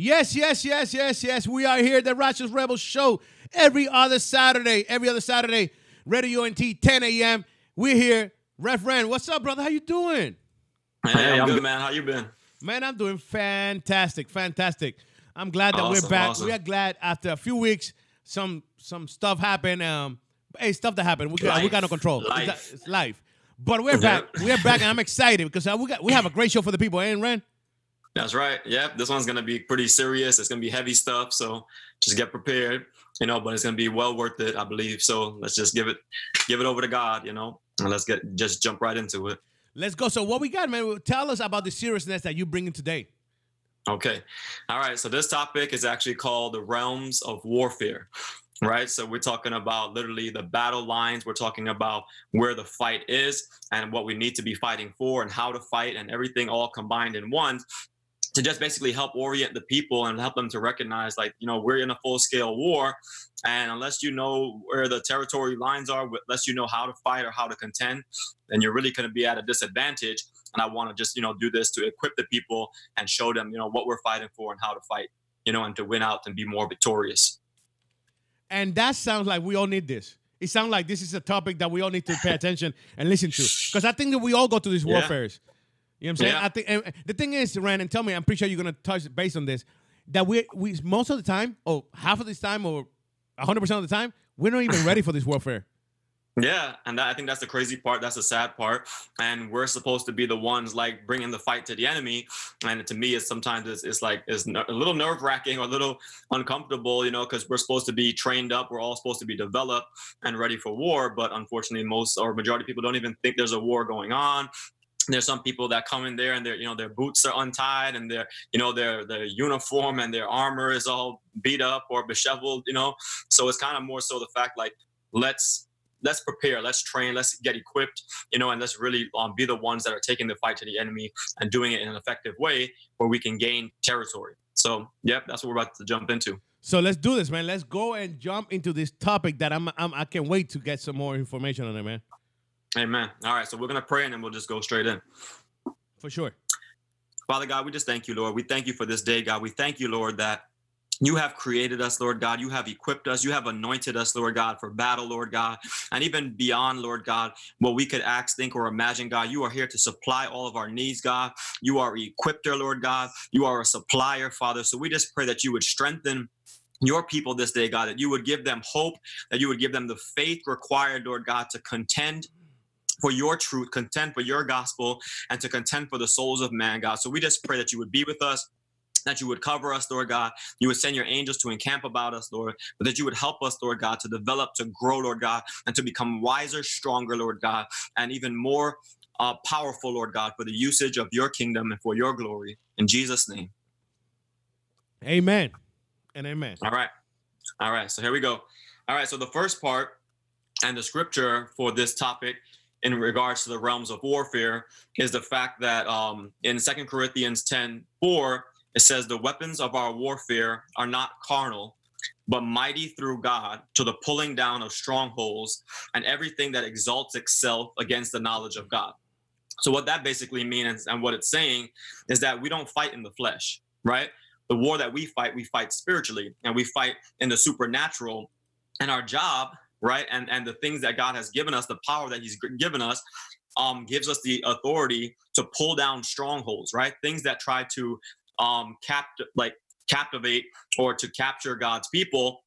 Yes, yes, yes, yes, yes. We are here, the Righteous Rebel Show, every other Saturday. Every other Saturday, Radio UNT, 10 a.m. We're here. Reverend, what's up, brother? How you doing? Hey, I'm, good, man. How you been? Man, I'm doing fantastic, fantastic. I'm glad that Awesome, we're back. awesome. We are glad after a few weeks, some some stuff happened. Um, hey, stuff that happened. We got we got no control. It's, Life. it's life. But we're back. We're back, and I'm excited because uh, we got we have a great show for the people, ain't Ren? That's right. Yep. This one's gonna be pretty serious. It's gonna be heavy stuff. So just get prepared, you know. But it's gonna be well worth it, I believe. So let's just give it, give it over to God, you know, and let's get just jump right into it. Let's go. So what we got, man? Tell us about the seriousness that you bringing today. Okay. All right. So this topic is actually called the realms of warfare. Right. So we're talking about literally the battle lines. We're talking about where the fight is and what we need to be fighting for and how to fight and everything all combined in one to just basically help orient the people and help them to recognize like, you know, we're in a full scale war. And unless you know where the territory lines are, unless you know how to fight or how to contend, then you're really going to be at a disadvantage. And I want to just, you know, do this to equip the people and show them, you know, what we're fighting for and how to fight, you know, and to win out and be more victorious. And that sounds like we all need this. It sounds like this is a topic that we all need to pay attention and listen to. Because I think that we all go through these Yeah. warfares. You know what I'm saying? Yeah. I think and the thing is, Rand, and tell me, I'm pretty sure you're gonna touch base on this, that we we most of the time, or half of this time, or 100 percent of the time, we're not even ready for this warfare. Yeah, and that, I think that's the crazy part. That's the sad part. And we're supposed to be the ones like bringing the fight to the enemy. And to me, it's sometimes it's, it's like it's a little nerve wracking or a little uncomfortable, you know, because we're supposed to be trained up. We're all supposed to be developed and ready for war. But unfortunately, most or majority of people don't even think there's a war going on. There's some people that come in there and their you know their boots are untied and their you know their their uniform and their armor is all beat up or disheveled, you know. So it's kind of more so the fact like let's let's prepare, let's train, let's get equipped, you know, and let's really um, be the ones that are taking the fight to the enemy and doing it in an effective way where we can gain territory. So, yep, that's what we're about to jump into. So let's do this, man. Let's go and jump into this topic that I'm, I'm I can't wait to get some more information on it, man. Amen. All right, so we're gonna pray and then we'll just go straight in. For sure. Father God, we just thank you, Lord. We thank you for this day, God. We thank you, Lord, that you have created us, Lord God. You have equipped us. You have anointed us, Lord God, for battle, Lord God. And even beyond, Lord God, what we could ask, think, or imagine, God, you are here to supply all of our needs, God. You are equipped, Lord God. You are a supplier, Father. So we just pray that you would strengthen your people this day, God, that you would give them hope, that you would give them the faith required, Lord God, to contend for your truth, contend for your gospel, and to contend for the souls of man, God. So we just pray that you would be with us. That you would cover us, Lord God. You would send your angels to encamp about us, Lord. But that you would help us, Lord God, to develop, to grow, Lord God, and to become wiser, stronger, Lord God, and even more uh, powerful, Lord God, for the usage of your kingdom and for your glory. In Jesus' name. Amen. And amen. All right. All right. So here we go. All right. So the first part and the scripture for this topic in regards to the realms of warfare is the fact that um, in Second Corinthians 10 4, it says, The weapons of our warfare are not carnal, but mighty through God to the pulling down of strongholds and everything that exalts itself against the knowledge of God. So, what that basically means and what it's saying is that we don't fight in the flesh, right? The war that we fight, we fight spiritually and we fight in the supernatural. And our job, right, and, and the things that God has given us, the power that He's given us, um, gives us the authority to pull down strongholds, right? Things that try to um, capt- like captivate or to capture God's people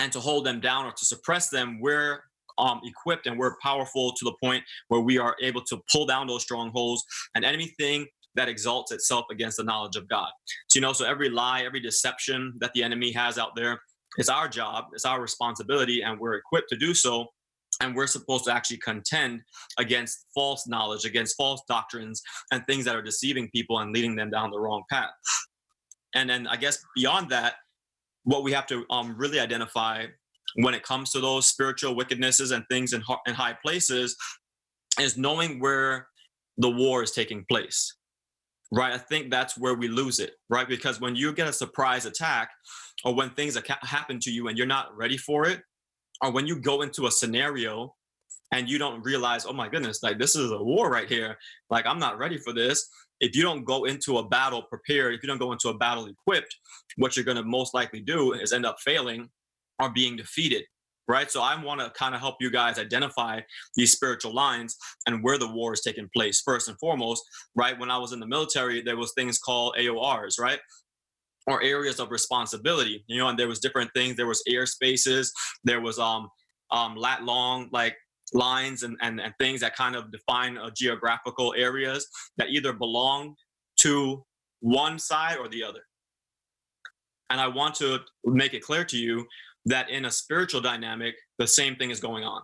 and to hold them down or to suppress them. We're um, equipped and we're powerful to the point where we are able to pull down those strongholds and anything that exalts itself against the knowledge of God. So, you know, so every lie, every deception that the enemy has out there, it's our job, it's our responsibility, and we're equipped to do so. And we're supposed to actually contend against false knowledge, against false doctrines, and things that are deceiving people and leading them down the wrong path. And then I guess beyond that, what we have to um, really identify when it comes to those spiritual wickednesses and things in, in high places is knowing where the war is taking place right i think that's where we lose it right because when you get a surprise attack or when things happen to you and you're not ready for it or when you go into a scenario and you don't realize oh my goodness like this is a war right here like i'm not ready for this if you don't go into a battle prepared, if you don't go into a battle equipped, what you're going to most likely do is end up failing or being defeated right? So I want to kind of help you guys identify these spiritual lines and where the war is taking place. First and foremost, right? When I was in the military, there was things called AORs, right? Or areas of responsibility, you know, and there was different things. There was air spaces, there was um um lat long like lines and, and, and things that kind of define uh, geographical areas that either belong to one side or the other. And I want to make it clear to you that in a spiritual dynamic, the same thing is going on.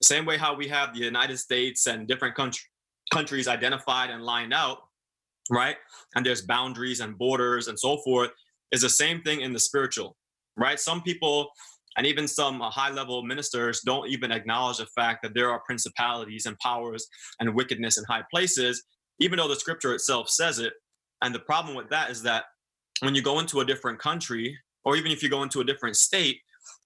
The same way how we have the United States and different country, countries identified and lined out, right? And there's boundaries and borders and so forth, is the same thing in the spiritual, right? Some people and even some uh, high level ministers don't even acknowledge the fact that there are principalities and powers and wickedness in high places, even though the scripture itself says it. And the problem with that is that when you go into a different country, or even if you go into a different state,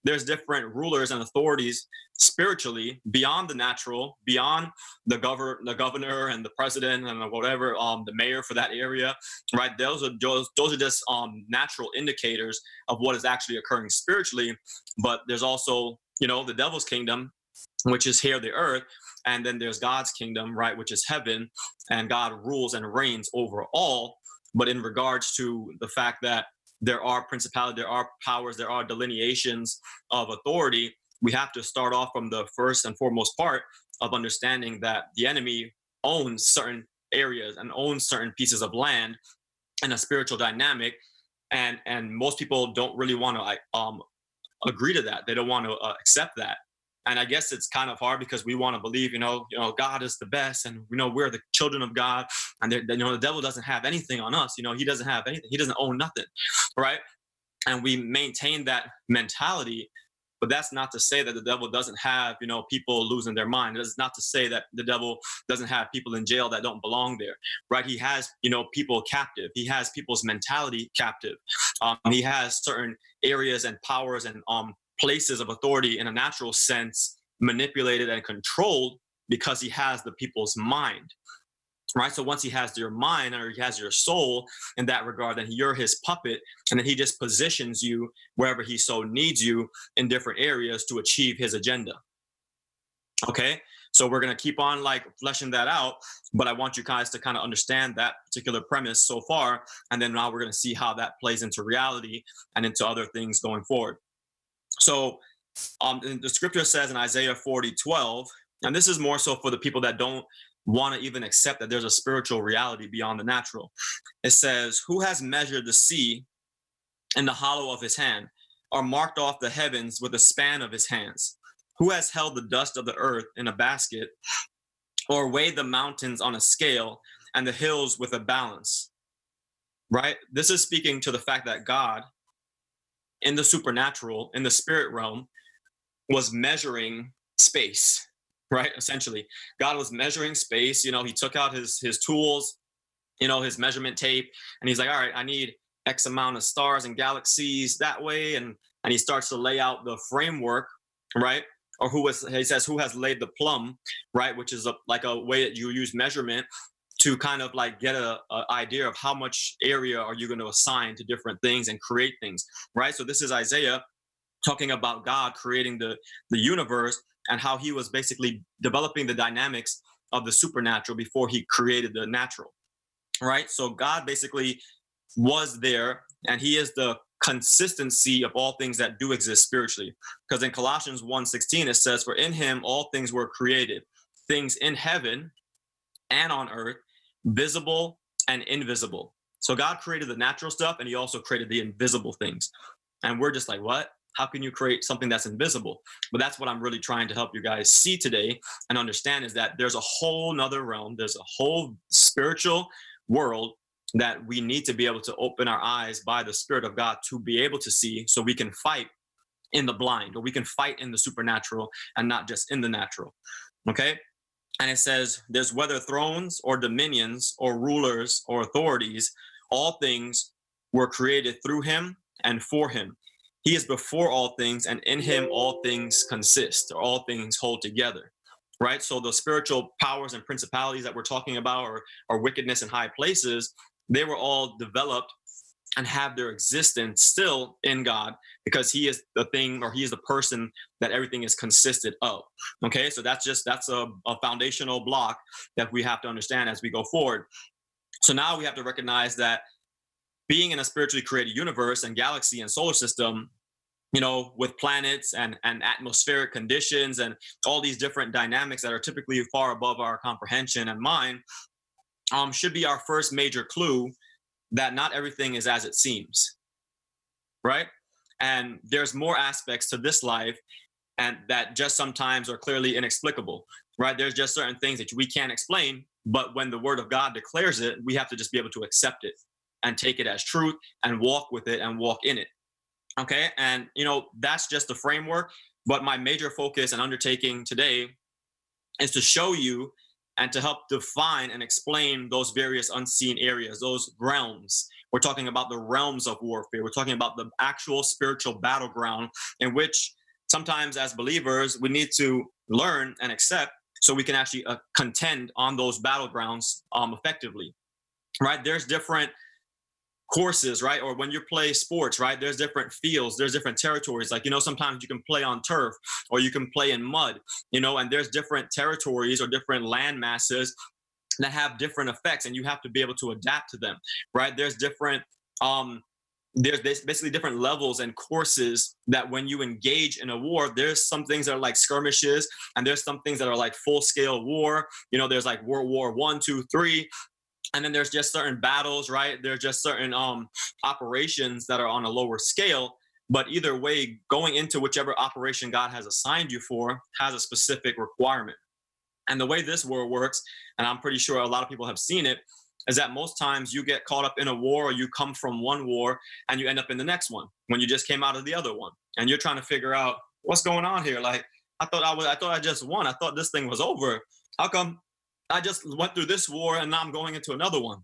there's different rulers and authorities spiritually beyond the natural, beyond the governor, the governor and the president and whatever, um, the mayor for that area, right? Those are those, those are just um, natural indicators of what is actually occurring spiritually. But there's also, you know, the devil's kingdom, which is here the earth, and then there's God's kingdom, right, which is heaven, and God rules and reigns over all. But in regards to the fact that there are principalities, there are powers, there are delineations of authority. We have to start off from the first and foremost part of understanding that the enemy owns certain areas and owns certain pieces of land and a spiritual dynamic and and most people don't really want to um agree to that they don't want to uh, accept that and i guess it's kind of hard because we want to believe you know you know god is the best and you know we're the children of god and you know the devil doesn't have anything on us you know he doesn't have anything he doesn't own nothing right? And we maintain that mentality but that's not to say that the devil doesn't have you know people losing their mind. It's not to say that the devil doesn't have people in jail that don't belong there right? He has you know people captive. He has people's mentality captive. Um, he has certain areas and powers and um, places of authority in a natural sense manipulated and controlled because he has the people's mind right? So once he has your mind or he has your soul in that regard then you're his puppet and then he just positions you wherever he so needs you in different areas to achieve his agenda. Okay? So we're going to keep on like fleshing that out but i want you guys to kind of understand that particular premise so far and then now we're going to see how that plays into reality and into other things going forward so um, the scripture says in Isaiah 40, 12, and this is more so for the people that don't want to even accept that there's a spiritual reality beyond the natural. It says, Who has measured the sea in the hollow of his hand, or marked off the heavens with the span of his hands? Who has held the dust of the earth in a basket, or weighed the mountains on a scale and the hills with a balance? Right? This is speaking to the fact that God in the supernatural, in the spirit realm, was measuring space, right? Essentially, God was measuring space. You know, he took out his his tools, you know, his measurement tape, and he's like, all right, I need X amount of stars and galaxies that way, and and he starts to lay out the framework, right? Or who was he says who has laid the plumb, right? Which is a, like a way that you use measurement to kind of like get a, a, idea of how much area are you going to assign to different things and create things right? So this is isaiah talking about god creating the the universe and how he was basically developing the dynamics of the supernatural before he created the natural right? So god basically was there and he is the consistency of all things that do exist spiritually. Because in colossians 1.16 it says for in him all things were created things in heaven and on earth visible and invisible. So God created the natural stuff and he also created the invisible things. And we're just like, what? How can you create something that's invisible? But that's what I'm really trying to help you guys see today and understand is that there's a whole nother realm, there's a whole spiritual world that we need to be able to open our eyes by the Spirit of God to be able to see so we can fight in the blind or we can fight in the supernatural and not just in the natural. Okay and it says there's whether thrones or dominions or rulers or authorities all things were created through him and for him he is before all things and in him all things consist or all things hold together right? So the spiritual powers and principalities that we're talking about, or, or wickedness in high places, they were all developed and have their existence still in God because he is the thing or he is the person that everything is consisted of. Okay, so that's just that's a, a foundational block that we have to understand as we go forward. So now we have to recognize that being in a spiritually created universe and galaxy and solar system, you know, with planets and, and atmospheric conditions and all these different dynamics that are typically far above our comprehension and mind, um, should be our first major clue that not everything is as it seems, right? And there's more aspects to this life and that just sometimes are clearly inexplicable, right? There's just certain things that we can't explain, but when the word of God declares it, we have to just be able to accept it and take it as truth and walk with it and walk in it. Okay. And, you know, that's just the framework. But my major focus and undertaking today is to show you and to help define and explain those various unseen areas, those realms. We're talking about the realms of warfare. We're talking about the actual spiritual battleground in which sometimes as believers we need to learn and accept so we can actually uh, contend on those battlegrounds um, effectively. Right? There's different courses, right? Or when you play sports, right? There's different fields, there's different territories. Like, you know, sometimes you can play on turf or you can play in mud, you know, and there's different territories or different land masses that have different effects and you have to be able to adapt to them, right? There's different, um, there's basically different levels and courses that when you engage in a war there's some things that are like skirmishes and there's some things that are like full scale war you know there's like world war one two three and then there's just certain battles right? There's just certain um operations that are on a lower scale. But either way going into whichever operation god has assigned you for has a specific requirement. And the way this war works and i'm pretty sure a lot of people have seen it is that most times you get caught up in a war or you come from one war and you end up in the next one when you just came out of the other one. And you're trying to figure out what's going on here. Like i thought i was i thought i just won. I thought this thing was over. How come I just went through this war and now I'm going into another one.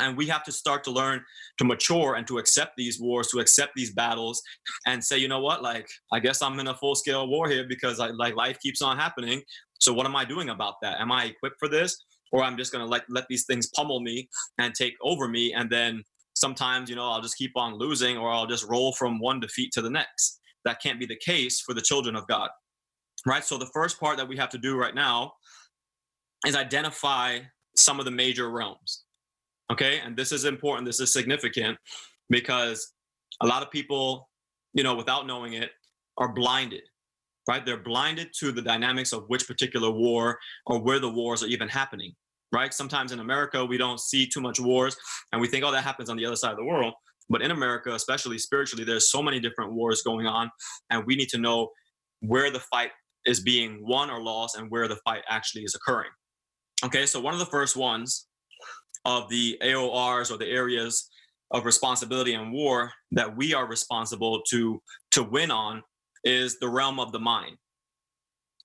And we have to start to learn to mature and to accept these wars, to accept these battles, and say, you know what, like I guess I'm in a full scale war here because I, like life keeps on happening. So what am I doing about that? Am I equipped for this, or I'm just gonna like let these things pummel me and take over me, and then sometimes you know I'll just keep on losing, or I'll just roll from one defeat to the next. That can't be the case for the children of God, right? So the first part that we have to do right now is identify some of the major realms. Okay. And this is important. This is significant because a lot of people, you know, without knowing it, are blinded, right? They're blinded to the dynamics of which particular war or where the wars are even happening, right? Sometimes in America, we don't see too much wars and we think, oh, that happens on the other side of the world. But in America, especially spiritually, there's so many different wars going on, and we need to know where the fight is being won or lost and where the fight actually is occurring. Okay, so one of the first ones of the AORs or the areas of responsibility in war that we are responsible to to win on is the realm of the mind.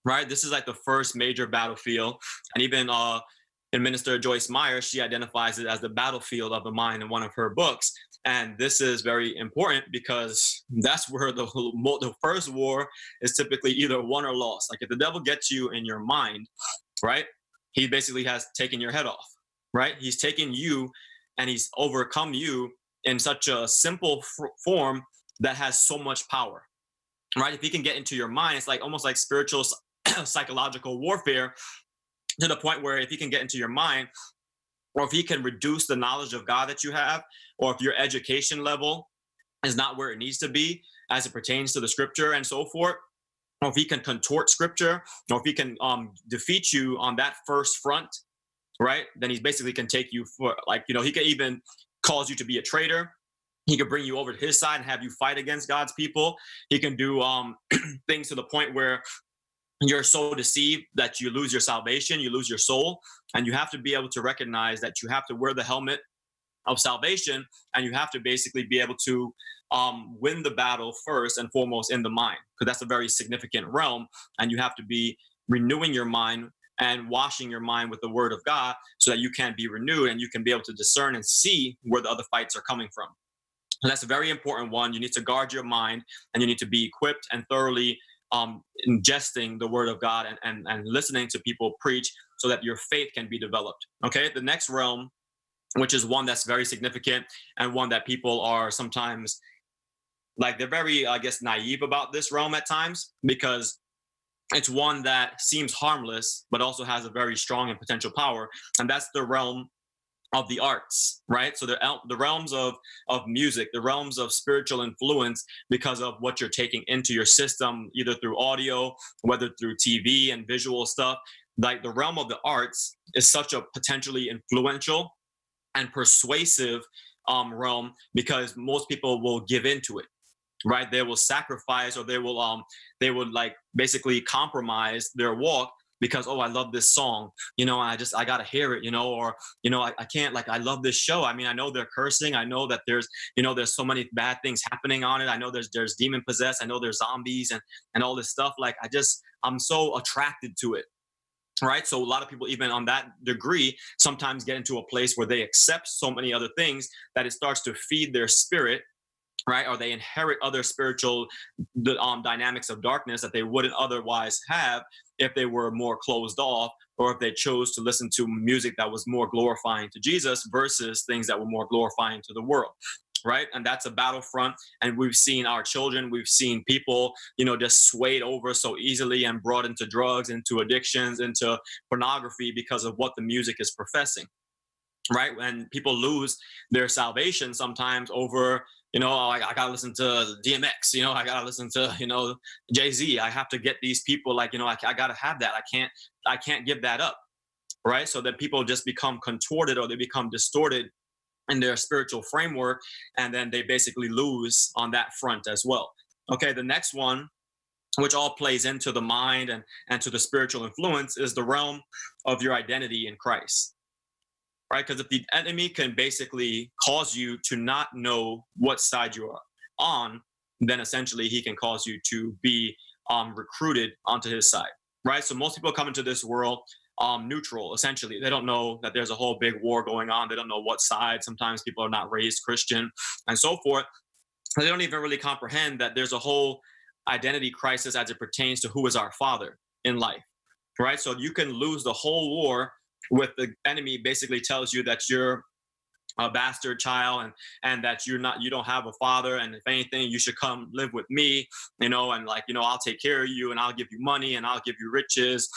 Right? This is like the first major battlefield. And even uh in Minister Joyce Meyer, she identifies it as the battlefield of the mind in one of her books. And this is very important because that's where the, the first war is typically either won or lost. Like if the devil gets you in your mind, right? He basically has taken your head off, right? He's taken you and he's overcome you in such a simple f- form that has so much power, right? If he can get into your mind, it's like almost like spiritual psychological warfare to the point where if he can get into your mind, or if he can reduce the knowledge of God that you have, or if your education level is not where it needs to be as it pertains to the scripture and so forth, or if he can contort scripture, or if he can um, defeat you on that first front, right? Then he basically can take you for like, you know, he can even cause you to be a traitor. He could bring you over to his side and have you fight against God's people. He can do um, things to the point where you're so deceived that you lose your salvation, you lose your soul, and you have to be able to recognize that you have to wear the helmet of salvation and you have to basically be able to um, win the battle first and foremost in the mind, because that's a very significant realm. And you have to be renewing your mind and washing your mind with the word of God so that you can be renewed and you can be able to discern and see where the other fights are coming from. And that's a very important one. You need to guard your mind and you need to be equipped and thoroughly um, ingesting the word of God and, and, and listening to people preach so that your faith can be developed. Okay, the next realm, which is one that's very significant and one that people are sometimes like they're very, I guess, naive about this realm at times because it's one that seems harmless but also has a very strong and potential power and that's the realm of the arts right? So the the realms of of music the realms of spiritual influence because of what you're taking into your system either through audio whether through tv and visual stuff. Like the realm of the arts is such a potentially influential and persuasive um, realm because most people will give into it right? They will sacrifice or they will um they would like basically compromise their walk because oh i love this song you know i just i gotta hear it you know or you know I, I can't like i love this show. I mean i know they're cursing. I know that there's you know there's so many bad things happening on it. I know there's there's demon possessed. I know there's zombies and and all this stuff. Like i just i'm so attracted to it right? So a lot of people even on that degree sometimes get into a place where they accept so many other things that it starts to feed their spirit right? Or they inherit other spiritual um, dynamics of darkness that they wouldn't otherwise have if they were more closed off or if they chose to listen to music that was more glorifying to jesus versus things that were more glorifying to the world right and that's a battlefront and we've seen our children we've seen people you know just swayed over so easily and brought into drugs into addictions into pornography because of what the music is professing right when people lose their salvation sometimes over you know, oh, I, I, gotta listen to DMX, you know, I gotta listen to, you know, Jay Z. I have to get these people like, you know, I, I gotta have that. I can't, I can't give that up, right? So that people just become contorted or they become distorted in their spiritual framework, and then they basically lose on that front as well. Okay, the next one, which all plays into the mind and and to the spiritual influence, is the realm of your identity in Christ right? Because if the enemy can basically cause you to not know what side you are on, then essentially he can cause you to be um, recruited onto his side, right? So most people come into this world um, neutral, essentially. They don't know that there's a whole big war going on. They don't know what side. Sometimes people are not raised Christian and so forth. They don't even really comprehend that there's a whole identity crisis as it pertains to who is our father in life, right? So you can lose the whole war with the enemy basically tells you that you're a bastard child and and that you're not you don't have a father and if anything you should come live with me you know and like you know i'll take care of you and i'll give you money and i'll give you riches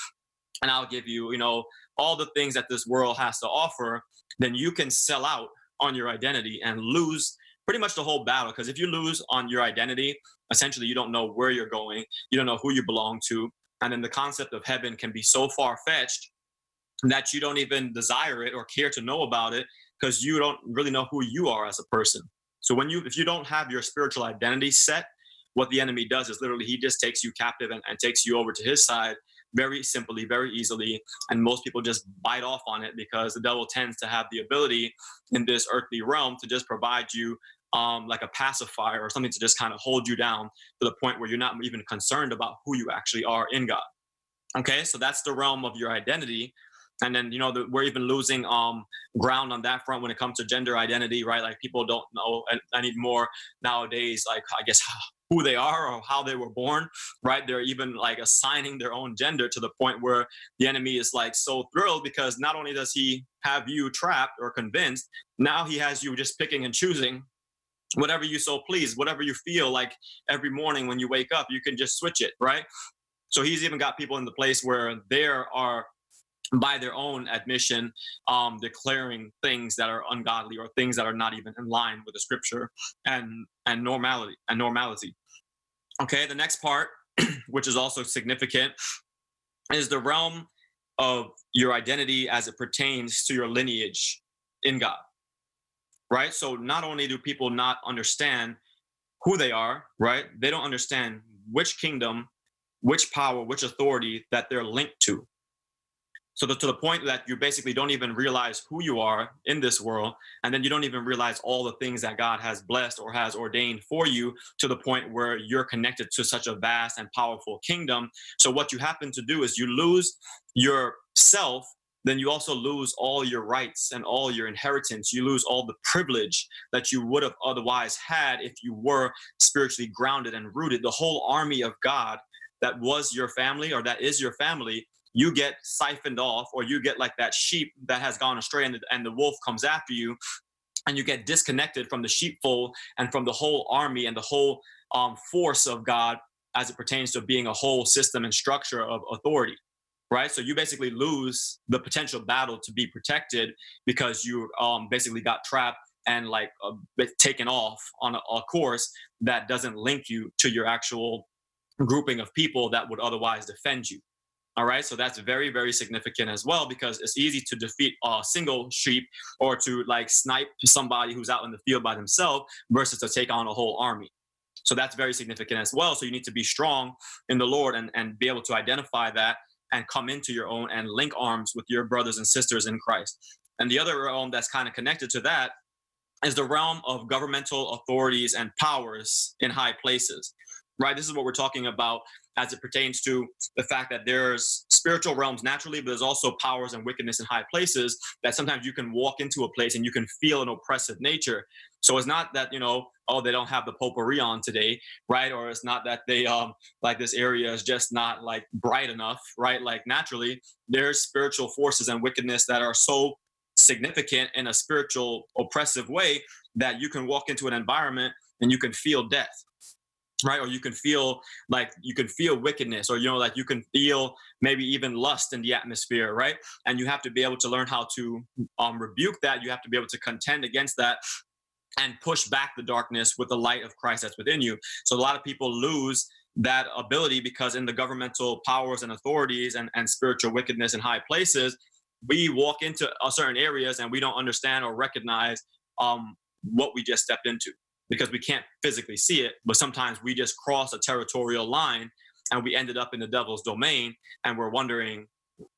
and i'll give you you know all the things that this world has to offer then you can sell out on your identity and lose pretty much the whole battle because if you lose on your identity essentially you don't know where you're going you don't know who you belong to and then the concept of heaven can be so far fetched that you don't even desire it or care to know about it because you don't really know who you are as a person. So when you if you don't have your spiritual identity set, what the enemy does is literally he just takes you captive and, and takes you over to his side very simply, very easily. And most people just bite off on it because the devil tends to have the ability in this earthly realm to just provide you um, like a pacifier or something to just kind of hold you down to the point where you're not even concerned about who you actually are in God. Okay, so that's the realm of your identity and then you know the, we're even losing um ground on that front when it comes to gender identity right like people don't know anymore nowadays like i guess who they are or how they were born right? They're even like assigning their own gender to the point where the enemy is like so thrilled because not only does he have you trapped or convinced now he has you just picking and choosing whatever you so please whatever you feel like every morning when you wake up you can just switch it right? So he's even got people in the place where there are by their own admission, um, declaring things that are ungodly or things that are not even in line with the scripture and and normality and normality. Okay, the next part, which is also significant, is the realm of your identity as it pertains to your lineage in God. Right? So not only do people not understand who they are, right? They don't understand which kingdom, which power, which authority that they're linked to so the, to the point that you basically don't even realize who you are in this world and then you don't even realize all the things that god has blessed or has ordained for you to the point where you're connected to such a vast and powerful kingdom so what you happen to do is you lose yourself then you also lose all your rights and all your inheritance. You lose all the privilege that you would have otherwise had if you were spiritually grounded and rooted. The whole army of God that was your family or that is your family, you get siphoned off, or you get like that sheep that has gone astray, and the, and the wolf comes after you, and you get disconnected from the sheepfold and from the whole army and the whole um, force of God as it pertains to being a whole system and structure of authority right? So you basically lose the potential battle to be protected because you um, basically got trapped and like uh, taken off on a, a course that doesn't link you to your actual grouping of people that would otherwise defend you. All right, so that's very, very significant as well because it's easy to defeat a single sheep or to like snipe somebody who's out in the field by themselves versus to take on a whole army. So that's very significant as well. So you need to be strong in the Lord and, and be able to identify that and come into your own and link arms with your brothers and sisters in Christ. And the other realm that's kind of connected to that is the realm of governmental authorities and powers in high places. Right? This is what we're talking about as it pertains to the fact that there's spiritual realms naturally, but there's also powers and wickedness in high places that sometimes you can walk into a place and you can feel an oppressive nature. So it's not that, you know, oh, they don't have the potpourri on today, right? Or it's not that they um like this area is just not like bright enough, right? Like naturally, there's spiritual forces and wickedness that are so significant in a spiritual oppressive way that you can walk into an environment and you can feel death right? Or you can feel like you can feel wickedness or you know like you can feel maybe even lust in the atmosphere right? And you have to be able to learn how to um, rebuke that. You have to be able to contend against that and push back the darkness with the light of Christ that's within you. So a lot of people lose that ability because in the governmental powers and authorities and, and spiritual wickedness in high places, we walk into certain areas and we don't understand or recognize um, what we just stepped into because we can't physically see it. But sometimes we just cross a territorial line and we ended up in the devil's domain and we're wondering,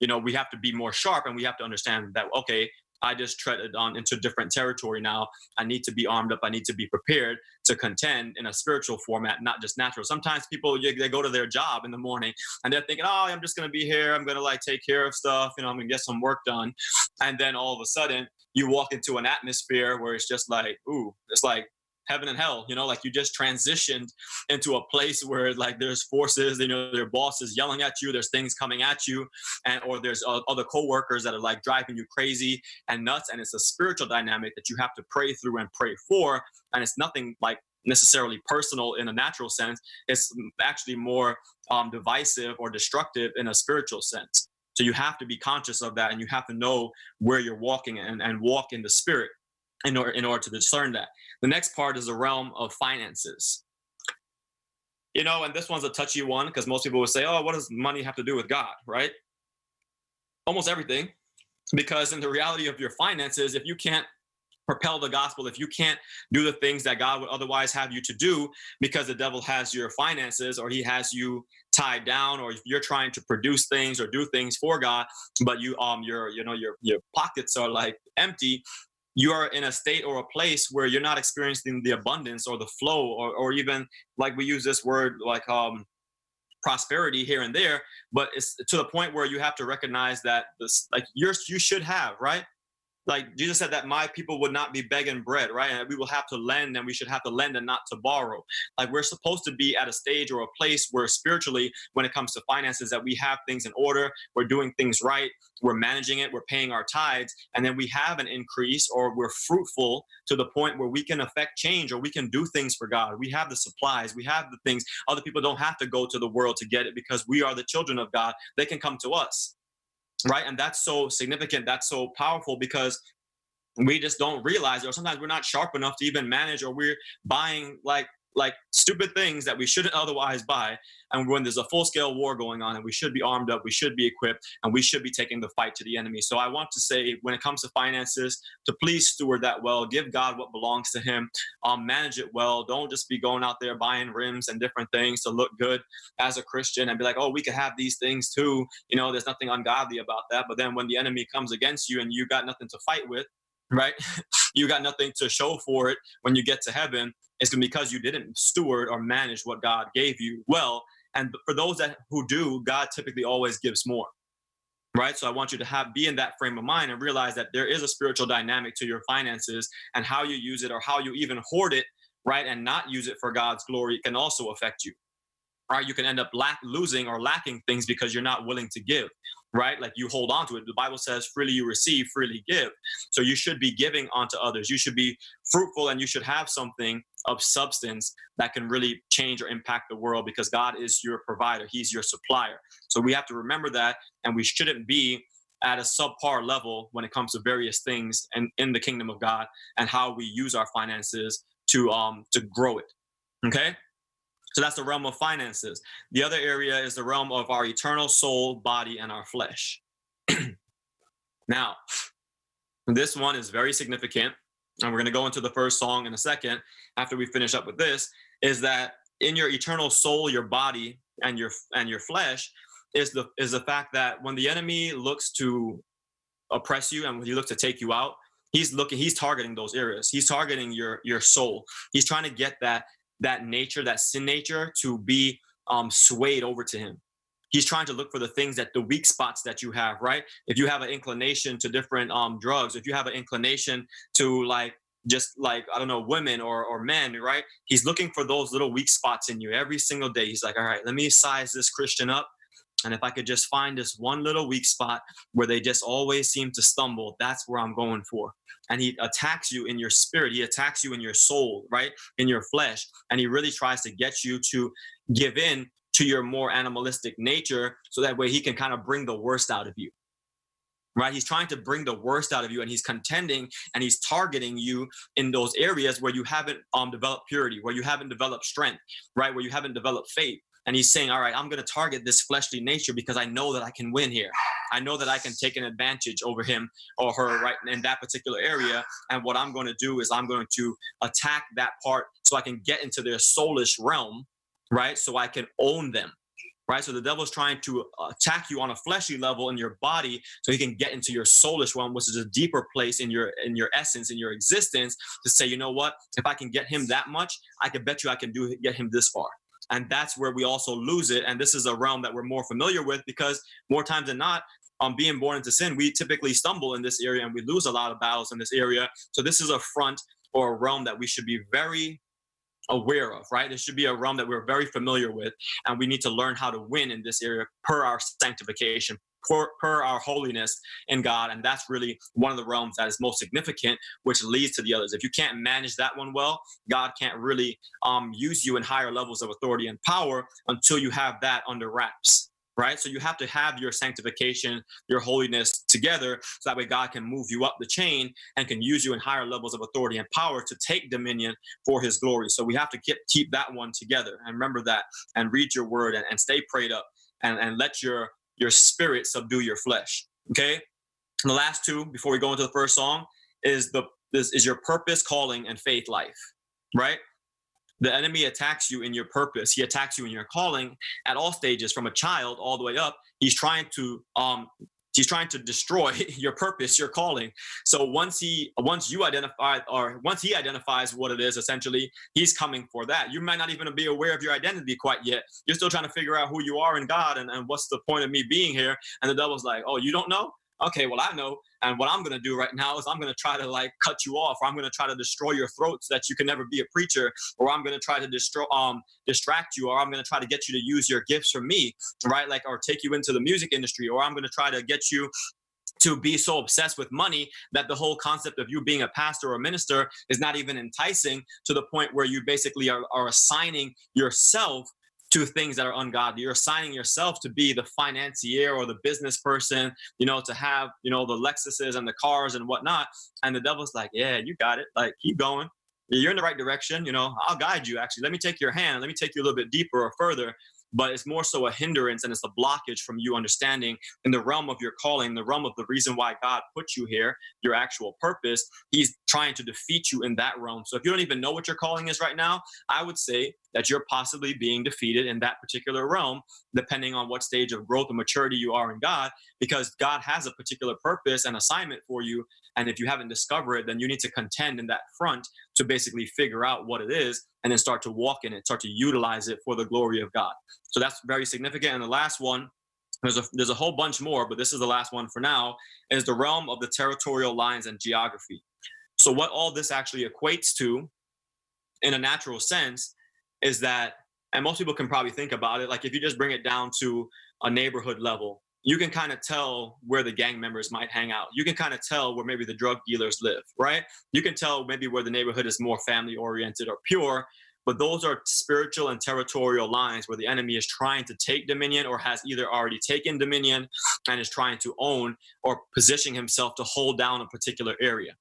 you know, we have to be more sharp and we have to understand that, okay, I just treaded on into different territory now. I need to be armed up. I need to be prepared to contend in a spiritual format, not just natural. Sometimes people they go to their job in the morning and they're thinking, "Oh, I'm just gonna be here. I'm gonna like take care of stuff. You know, I'm gonna get some work done." And then all of a sudden, you walk into an atmosphere where it's just like, "Ooh," it's like heaven and hell you know like you just transitioned into a place where like there's forces you know their bosses yelling at you there's things coming at you and or there's uh, other coworkers that are like driving you crazy and nuts and it's a spiritual dynamic that you have to pray through and pray for and it's nothing like necessarily personal in a natural sense it's actually more um, divisive or destructive in a spiritual sense so you have to be conscious of that and you have to know where you're walking and, and walk in the spirit in order, in order to discern that. The next part is the realm of finances. You know, and this one's a touchy one because most people would say, oh, what does money have to do with God, right? Almost everything. Because in the reality of your finances, if you can't propel the gospel, if you can't do the things that God would otherwise have you to do because the devil has your finances or he has you tied down or if you're trying to produce things or do things for God, but you um your you know your your pockets are like empty, you are in a state or a place where you're not experiencing the abundance or the flow or, or even like we use this word like um prosperity here and there but it's to the point where you have to recognize that this like you're you should have right like Jesus said that my people would not be begging bread, right? And we will have to lend and we should have to lend and not to borrow. Like we're supposed to be at a stage or a place where spiritually, when it comes to finances, that we have things in order, we're doing things right, we're managing it, we're paying our tithes, and then we have an increase or we're fruitful to the point where we can affect change or we can do things for God. We have the supplies, we have the things. Other people don't have to go to the world to get it because we are the children of God. They can come to us right? And that's so significant that's so powerful because we just don't realize it or sometimes we're not sharp enough to even manage or we're buying like like stupid things that we shouldn't otherwise buy. And when there's a full scale war going on, and we should be armed up, we should be equipped, and we should be taking the fight to the enemy. So I want to say, when it comes to finances, to please steward that well. Give God what belongs to Him. Um, manage it well. Don't just be going out there buying rims and different things to look good as a Christian and be like, oh, we could have these things too. You know, there's nothing ungodly about that. But then when the enemy comes against you and you got nothing to fight with, right? you got nothing to show for it when you get to heaven. It's because you didn't steward or manage what God gave you well. And for those that who do, God typically always gives more. Right. So I want you to have be in that frame of mind and realize that there is a spiritual dynamic to your finances and how you use it or how you even hoard it, right, and not use it for God's glory can also affect you. right? You can end up lack, losing or lacking things because you're not willing to give, right? Like you hold on to it. The Bible says, freely you receive, freely give. So you should be giving onto others. You should be fruitful and you should have something of substance that can really change or impact the world because God is your provider, He's your supplier. So we have to remember that, and we shouldn't be at a subpar level when it comes to various things and in the kingdom of God and how we use our finances to um to grow it. Okay? So that's the realm of finances. The other area is the realm of our eternal soul, body, and our flesh. now, this one is very significant. And we're going to go into the first song in a second after we finish up with this is that in your eternal soul, your body, and your and your flesh is the is the fact that when the enemy looks to oppress you and when he looks to take you out, he's looking he's targeting those areas. He's targeting your your soul. He's trying to get that that nature, that sin nature, to be um, swayed over to him. He's trying to look for the things that the weak spots that you have, right? If you have an inclination to different um, drugs, if you have an inclination to like just like I don't know, women or or men, right? He's looking for those little weak spots in you every single day. He's like, all right, let me size this Christian up. And if I could just find this one little weak spot where they just always seem to stumble, that's where I'm going for. And he attacks you in your spirit, he attacks you in your soul, right? In your flesh. And he really tries to get you to give in to your more animalistic nature so that way he can kind of bring the worst out of you right he's trying to bring the worst out of you and he's contending and he's targeting you in those areas where you haven't um, developed purity where you haven't developed strength right where you haven't developed faith and he's saying, All right, I'm going to target this fleshly nature because I know that I can win here. I know that I can take an advantage over him or her right in that particular area. And what I'm going to do is I'm going to attack that part so I can get into their soulish realm, right? So I can own them. Right, so the devil's trying to attack you on a fleshly level in your body, so he can get into your soulish realm, which is a deeper place in your in your essence, in your existence, to say, you know what? If I can get him that much, I can bet you I can do get him this far and that's where we also lose it and this is a realm that we're more familiar with because more times than not um, being born into sin we typically stumble in this area and we lose a lot of battles in this area so this is a front or a realm that we should be very aware of, right? This should be a realm that we're very familiar with, and we need to learn how to win in this area per our sanctification, per, per our holiness in God. And that's really one of the realms that is most significant, which leads to the others. If you can't manage that one well, God can't really um, use you in higher levels of authority and power until you have that under wraps right? So you have to have your sanctification, your holiness together, so that way God can move you up the chain and can use you in higher levels of authority and power to take dominion for His glory. So we have to keep keep that one together and remember that, and read your word and, and stay prayed up, and and let your your spirit subdue your flesh. Okay. And the last two, before we go into the first song, is the this is your purpose, calling, and faith life. Right? The enemy attacks you in your purpose. He attacks you in your calling at all stages, from a child all the way up. He's trying to um, he's trying to destroy your purpose your calling. So once he once you identify or once he identifies what it is essentially he's coming for that. You might not even be aware of your identity quite yet. You're still trying to figure out who you are in god and, and what's the point of me being here. And the devil's like oh you don't know okay well i know and what i'm going to do right now is i'm going to try to like cut you off or i'm going to try to destroy your throat so that you can never be a preacher or i'm going to try to destroy um distract you or i'm going to try to get you to use your gifts for me right like or take you into the music industry or i'm going to try to get you to be so obsessed with money that the whole concept of you being a pastor or a minister is not even enticing to the point where you basically are, are assigning yourself to things that are ungodly. You're assigning yourself to be the financier or the business person, you know, to have, you know, the Lexuses and the cars and whatnot. And the devil's like, yeah, you got it. Like, keep going. You're in the right direction. You know, I'll guide you actually. Let me take your hand. Let me take you a little bit deeper or further but it's more so a hindrance and it's a blockage from you understanding in the realm of your calling, the realm of the reason why God put you here, your actual purpose. He's trying to defeat you in that realm. So if you don't even know what your calling is right now, I would say that you're possibly being defeated in that particular realm, depending on what stage of growth and maturity you are in God, because God has a particular purpose and assignment for you. And if you haven't discovered it, then you need to contend in that front to basically figure out what it is and then start to walk in it, start to utilize it for the glory of God. So that's very significant. And the last one, there's a there's a whole bunch more, but this is the last one for now, is the realm of the territorial lines and geography. So what all this actually equates to in a natural sense is that and most people can probably think about it. Like if you just bring it down to a neighborhood level, you can kind of tell where the gang members might hang out. You can kind of tell where maybe the drug dealers live, right? You can tell maybe where the neighborhood is more family oriented or pure. But those are spiritual and territorial lines where the enemy is trying to take dominion or has either already taken dominion and is trying to own or position himself to hold down a particular area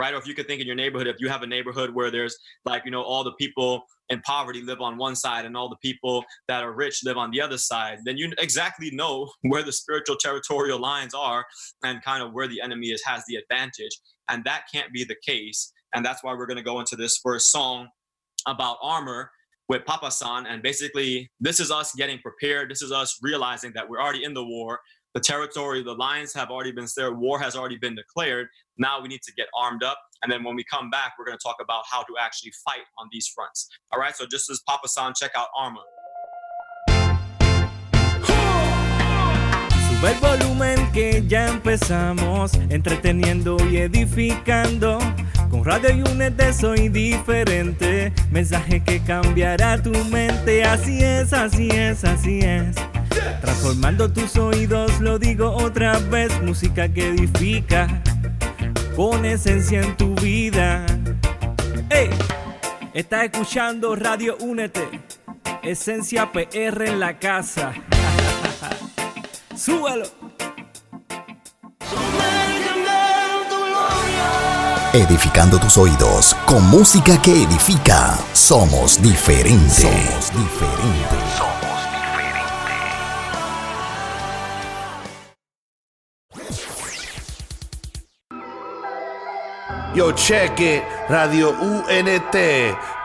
right? Or if you could think in your neighborhood, if you have a neighborhood where there's like, you know, all the people in poverty live on one side and all the people that are rich live on the other side, then you exactly know where the spiritual territorial lines are and kind of where the enemy is has the advantage. And that can't be the case. And that's why we're going to go into this first song about armor with Papa San. And basically, this is us getting prepared. This is us realizing that we're already in the war the territory, the lines have already been there, war has already been declared. Now we need to get armed up. And then when we come back, we're going to talk about how to actually fight on these fronts. All right, so just as Papa San, check out Arma. Sube el volumen que ya empezamos, entreteniendo y edificando. Con Radio Unete soy diferente, mensaje que cambiará tu mente. Así es, así es, así es. Transformando tus oídos, lo digo otra vez, música que edifica, con esencia en tu vida. Hey, estás escuchando Radio Únete, esencia PR en la casa. Súbalo. Edificando tus oídos con música que edifica. Somos diferentes. Somos diferentes. Yo, check it. Radio UNT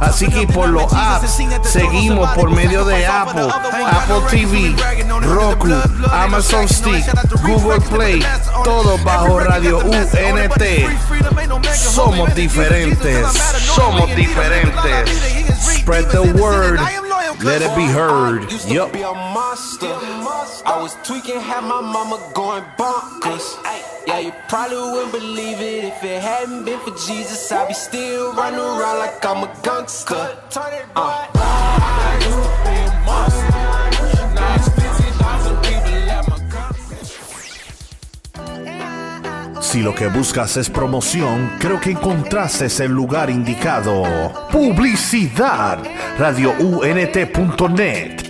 Así que por los apps, seguimos por medio de Apple, Apple TV, Roku, Amazon Stick, Google Play todo bajo Radio UNT. Somos diferentes, somos diferentes. Spread the word, let it be heard. Yup. I was tweaking, had my mama going bonkers. Yeah, you probably wouldn't believe it if it hadn't been for Jesus. I'd be still running around like I'm a gangster. Uh. Si lo que buscas es promoción, creo que encontraste el lugar indicado. Publicidad. RadioUNT.net.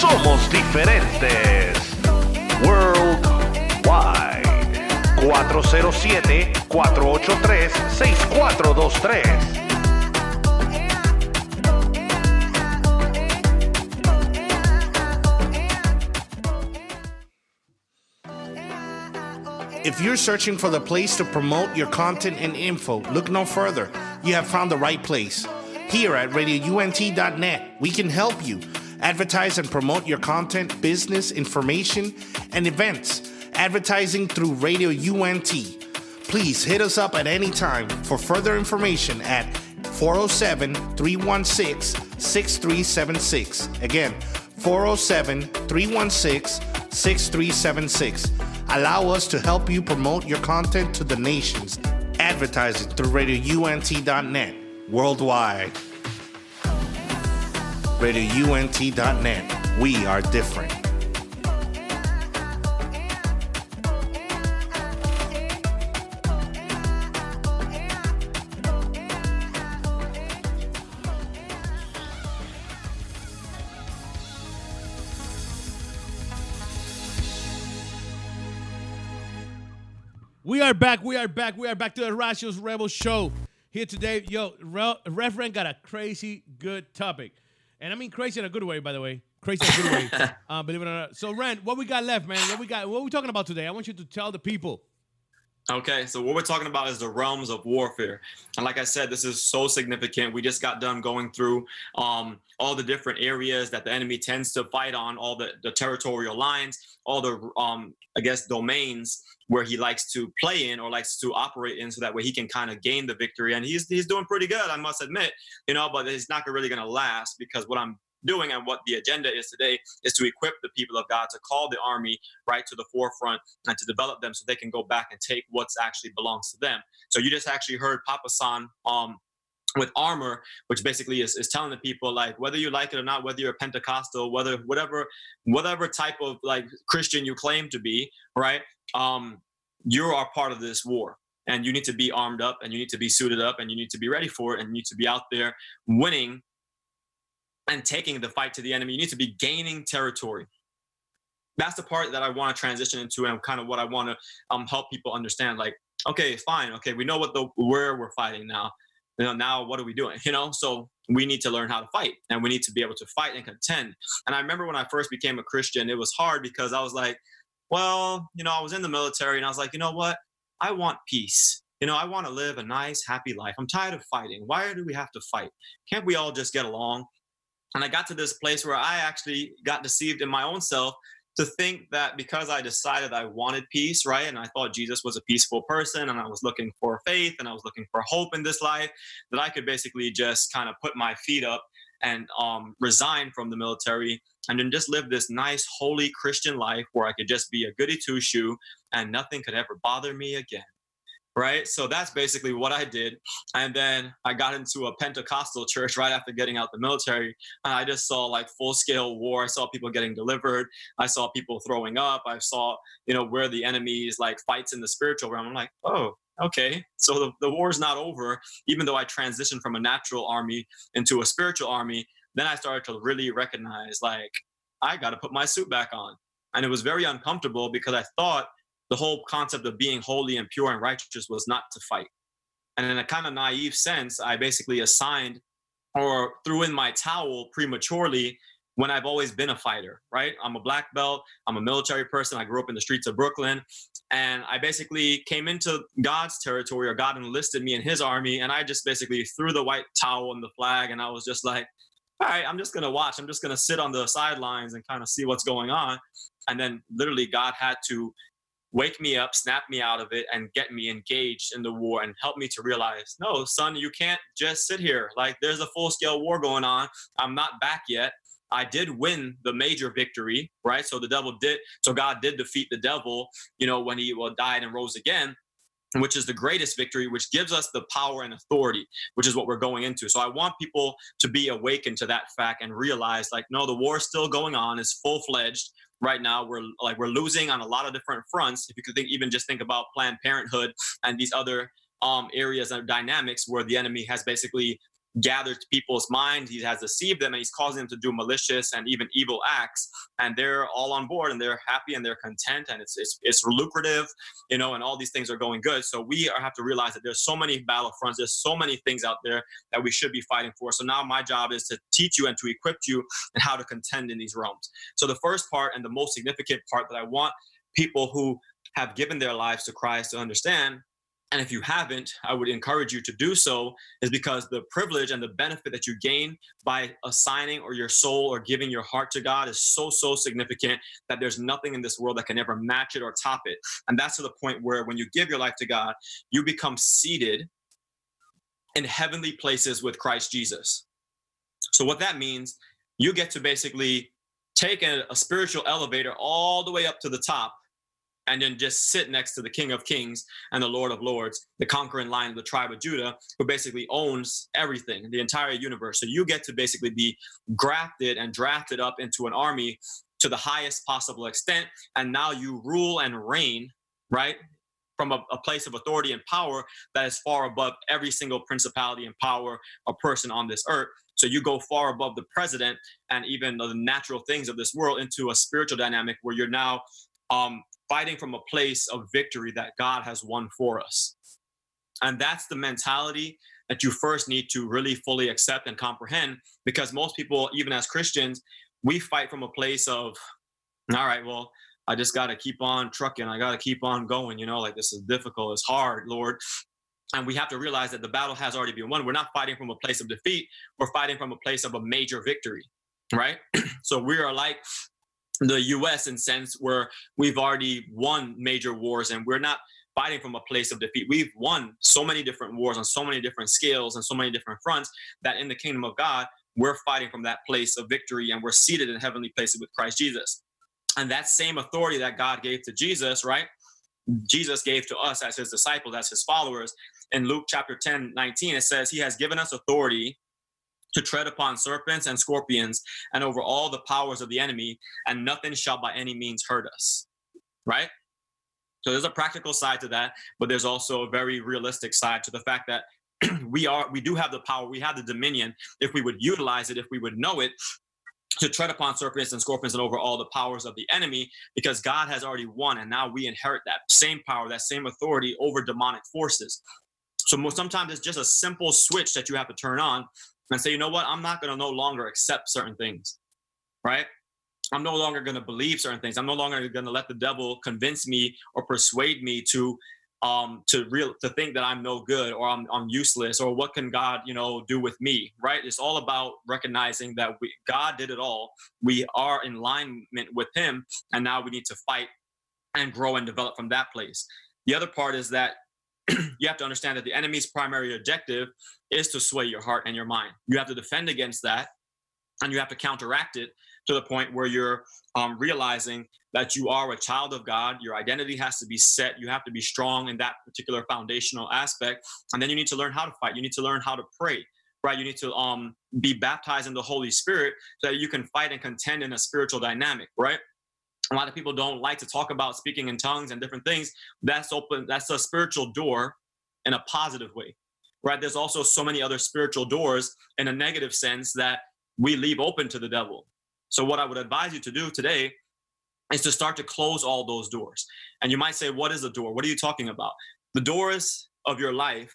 Somos diferentes. Worldwide. 407-483-6423. If you're searching for the place to promote your content and info, look no further. You have found the right place. Here at RadioUNT.net, we can help you advertise and promote your content, business, information, and events. Advertising through Radio UNT. Please hit us up at any time for further information at 407 316 6376. Again, 407 316 6376. Allow us to help you promote your content to the nations. Advertising through RadioUNT.net worldwide. RadioUNT.net. We are different. We are back. We are back. We are back to the Righteous Rebel Show. Here today, yo, Reverend got a crazy good topic and I mean crazy in a good way, by the way. Crazy in a good way. Uh, believe it or not. So, Ren, what we got left, man? What we got? What we talking about today? I want you to tell the people. Okay, so what we're talking about is the realms of warfare. And like I said, this is so significant. We just got done going through um, all the different areas that the enemy tends to fight on, all the, the territorial lines, all the, um, I guess, domains where he likes to play in or likes to operate in so that way he can kind of gain the victory. And he's, he's doing pretty good, I must admit, you know, but it's not really going to last because what I'm doing and what the agenda is today is to equip the people of God to call the army right to the forefront and to develop them so they can go back and take what's actually belongs to them. So you just actually heard Papa San um with armor, which basically is, is telling the people like whether you like it or not, whether you're a Pentecostal, whether whatever whatever type of like Christian you claim to be, right? Um, you are part of this war and you need to be armed up and you need to be suited up and you need to be ready for it and you need to be out there winning and taking the fight to the enemy. You need to be gaining territory. That's the part that I want to transition into, and kind of what I want to um, help people understand. Like, okay, fine, okay, we know what the where we're fighting now. You know, now what are we doing? You know, so we need to learn how to fight, and we need to be able to fight and contend. And I remember when I first became a Christian, it was hard because I was like, well, you know, I was in the military, and I was like, you know what? I want peace. You know, I want to live a nice, happy life. I'm tired of fighting. Why do we have to fight? Can't we all just get along? And I got to this place where I actually got deceived in my own self to think that because I decided I wanted peace, right? And I thought Jesus was a peaceful person and I was looking for faith and I was looking for hope in this life, that I could basically just kind of put my feet up and um, resign from the military and then just live this nice, holy Christian life where I could just be a goody two shoe and nothing could ever bother me again right? So that's basically what I did. And then I got into a Pentecostal church right after getting out the military. And I just saw like full scale war. I saw people getting delivered. I saw people throwing up. I saw, you know, where the enemies like fights in the spiritual realm. I'm like, oh, okay. So the, the war's not over. Even though I transitioned from a natural army into a spiritual army, then I started to really recognize like, I got to put my suit back on. And it was very uncomfortable because I thought the whole concept of being holy and pure and righteous was not to fight. And in a kind of naive sense, I basically assigned or threw in my towel prematurely when I've always been a fighter, right? I'm a black belt, I'm a military person, I grew up in the streets of Brooklyn, and I basically came into God's territory or God enlisted me in his army, and I just basically threw the white towel and the flag, and I was just like, all right, I'm just gonna watch, I'm just gonna sit on the sidelines and kind of see what's going on. And then literally, God had to wake me up, snap me out of it, and get me engaged in the war and help me to realize, no, son, you can't just sit here. Like there's a full scale war going on. I'm not back yet. I did win the major victory, right? So the devil did, so God did defeat the devil, you know, when he well, died and rose again which is the greatest victory, which gives us the power and authority, which is what we're going into. So I want people to be awakened to that fact and realize, like, no, the war is still going on, it's full fledged right now we're like we're losing on a lot of different fronts. If you could think even just think about planned parenthood and these other um, areas and dynamics where the enemy has basically gathered people's minds he has deceived them and he's causing them to do malicious and even evil acts and they're all on board and they're happy and they're content and it's it's, it's lucrative you know and all these things are going good. So we are, have to realize that there's so many battlefronts there's so many things out there that we should be fighting for. So now my job is to teach you and to equip you and how to contend in these realms. So the first part and the most significant part that i want people who have given their lives to christ to understand and if you haven't, I would encourage you to do so, is because the privilege and the benefit that you gain by assigning or your soul or giving your heart to God is so, so significant that there's nothing in this world that can ever match it or top it. And that's to the point where when you give your life to God, you become seated in heavenly places with Christ Jesus. So, what that means, you get to basically take a, a spiritual elevator all the way up to the top and then just sit next to the King of Kings and the Lord of Lords, the conquering lion of the tribe of Judah, who basically owns everything, the entire universe. So you get to basically be grafted and drafted up into an army to the highest possible extent. And now you rule and reign, right? From a, a place of authority and power that is far above every single principality and power or person on this earth. So you go far above the president and even the natural things of this world into a spiritual dynamic where you're now um, fighting from a place of victory that God has won for us. And that's the mentality that you first need to really fully accept and comprehend because most people, even as Christians, we fight from a place of, all right, well, I just got to keep on trucking. I got to keep on going. You know, like this is difficult. It's hard, Lord. And we have to realize that the battle has already been won. We're not fighting from a place of defeat. We're fighting from a place of a major victory, right? so we are like the US in sense where we've already won major wars and we're not fighting from a place of defeat. We've won so many different wars on so many different scales and so many different fronts that in the kingdom of God, we're fighting from that place of victory and we're seated in heavenly places with Christ Jesus. And that same authority that God gave to Jesus, right? Jesus gave to us as his disciples, as his followers. In Luke chapter 10, 19, it says, He has given us authority to tread upon serpents and scorpions and over all the powers of the enemy, and nothing shall by any means hurt us. Right? So there's a practical side to that, but there's also a very realistic side to the fact that we are we do have the power, we have the dominion if we would utilize it, if we would know it, to tread upon serpents and scorpions and over all the powers of the enemy because God has already won and now we inherit that same power, that same authority over demonic forces. So sometimes it's just a simple switch that you have to turn on and say, you know what, I'm not going to no longer accept certain things, right? I'm no longer going to believe certain things. I'm no longer going to let the devil convince me or persuade me to um to real to think that I'm no good or I'm, I'm useless or what can God you know do with me right it's all about recognizing that we God did it all we are in alignment with him and now we need to fight and grow and develop from that place the other part is that you have to understand that the enemy's primary objective is to sway your heart and your mind you have to defend against that and you have to counteract it to the point where you're um, realizing that you are a child of God. Your identity has to be set. You have to be strong in that particular foundational aspect. And then you need to learn how to fight. You need to learn how to pray, right? You need to um, be baptized in the Holy Spirit so that you can fight and contend in a spiritual dynamic, right? A lot of people don't like to talk about speaking in tongues and different things. That's open, that's a spiritual door in a positive way, right? There's also so many other spiritual doors in a negative sense that we leave open to the devil. So, what I would advise you to do today is to start to close all those doors. And you might say, What is a door? What are you talking about? The doors of your life,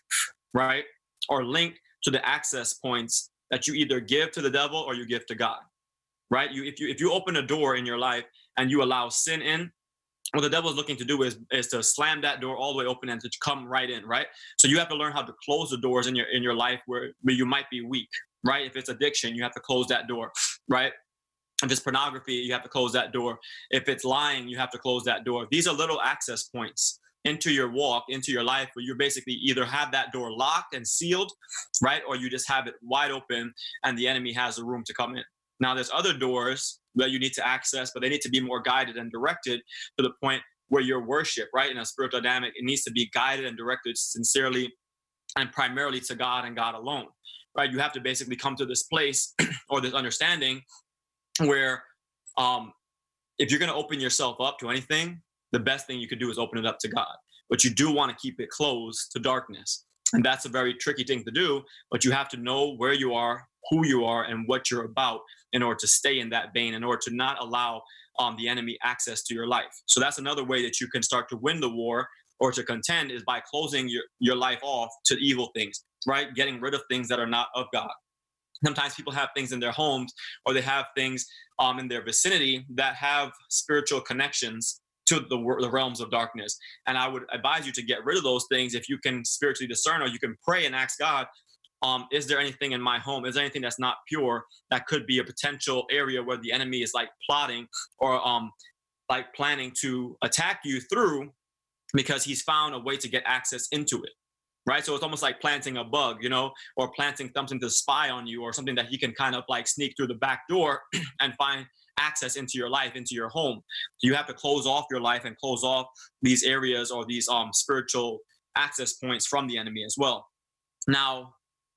right, are linked to the access points that you either give to the devil or you give to God. Right? You if you if you open a door in your life and you allow sin in, what the devil is looking to do is is to slam that door all the way open and to come right in, right? So you have to learn how to close the doors in your in your life where, where you might be weak, right? If it's addiction, you have to close that door, right? If it's pornography, you have to close that door. If it's lying, you have to close that door. These are little access points into your walk, into your life, where you basically either have that door locked and sealed, right? Or you just have it wide open and the enemy has the room to come in. Now, there's other doors that you need to access, but they need to be more guided and directed to the point where your worship, right, in a spiritual dynamic, it needs to be guided and directed sincerely and primarily to God and God alone, right? You have to basically come to this place or this understanding where um, if you're going to open yourself up to anything, the best thing you could do is open it up to God. But you do want to keep it closed to darkness. And that's a very tricky thing to do, but you have to know where you are, who you are, and what you're about in order to stay in that vein, in order to not allow um, the enemy access to your life. So that's another way that you can start to win the war or to contend is by closing your, your life off to evil things, right? Getting rid of things that are not of God sometimes people have things in their homes or they have things um, in their vicinity that have spiritual connections to the, the realms of darkness. And I would advise you to get rid of those things if you can spiritually discern or you can pray and ask God, um, is there anything in my home? Is there anything that's not pure that could be a potential area where the enemy is like plotting or um, like planning to attack you through because he's found a way to get access into it? right? So it's almost like planting a bug, you know, or planting something to spy on you or something that he can kind of like sneak through the back door and find access into your life, into your home. You have to close off your life and close off these areas or these um, spiritual access points from the enemy as well. Now,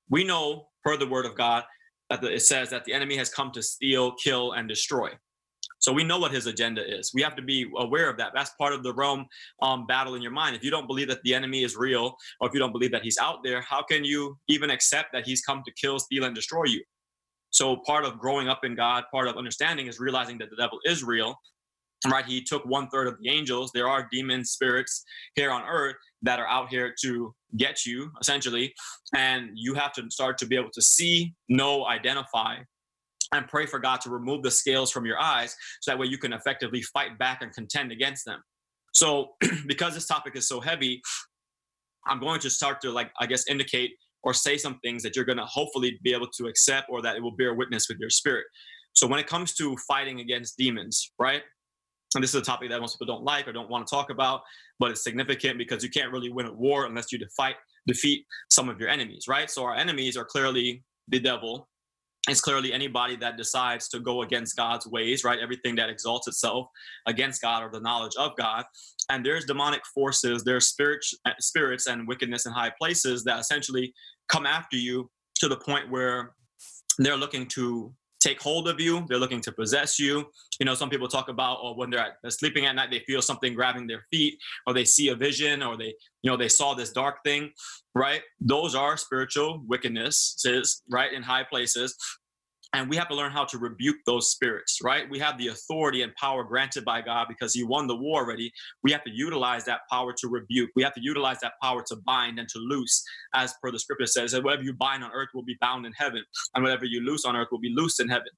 we know per the word of God that it says that the enemy has come to steal, kill, and destroy. So we know what his agenda is. We have to be aware of that. That's part of the realm um, battle in your mind. If you don't believe that the enemy is real, or if you don't believe that he's out there, how can you even accept that he's come to kill, steal, and destroy you? So part of growing up in God, part of understanding is realizing that the devil is real, right? He took one third of the angels. There are demon spirits here on earth that are out here to get you, essentially. And you have to start to be able to see, know, identify, and pray for God to remove the scales from your eyes so that way you can effectively fight back and contend against them. So, because this topic is so heavy, I'm going to start to, like, I guess, indicate or say some things that you're going to hopefully be able to accept or that it will bear witness with your spirit. So, when it comes to fighting against demons, right? And this is a topic that most people don't like or don't want to talk about, but it's significant because you can't really win a war unless you defeat defeat some of your enemies, right? So our enemies are clearly the devil. It's clearly anybody that decides to go against God's ways, right? Everything that exalts itself against God or the knowledge of God. And there's demonic forces, there's spirit, spirits and wickedness in high places that essentially come after you to the point where they're looking to take hold of you. They're looking to possess you. You know, some people talk about, or when they're, at, they're sleeping at night, they feel something grabbing their feet, or they see a vision, or they, you know, they saw this dark thing, right? Those are spiritual wickednesses, right, in high places and we have to learn how to rebuke those spirits right? We have the authority and power granted by god because he won the war already. We have to utilize that power to rebuke. We have to utilize that power to bind and to loose as per the scripture says. That whatever you bind on earth will be bound in heaven and whatever you loose on earth will be loosed in heaven.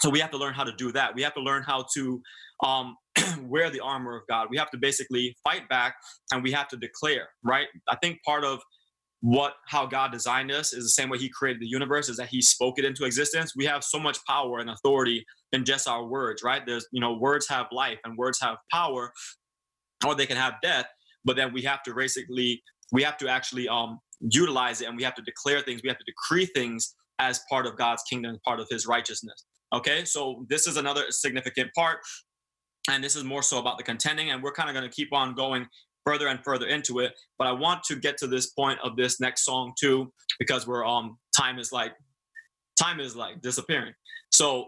So we have to learn how to do that. We have to learn how to um, wear the armor of god. We have to basically fight back and we have to declare right? I think part of what how God designed us is the same way He created the universe, is that He spoke it into existence. We have so much power and authority in just our words, right? There's you know, words have life and words have power, or they can have death. But then we have to basically we have to actually um utilize it and we have to declare things, we have to decree things as part of God's kingdom, part of his righteousness. Okay, so this is another significant part. And this is more so about the contending, and we're kind of going to keep on going further and further into it. But I want to get to this point of this next song too, because we're um time is like time is like disappearing. So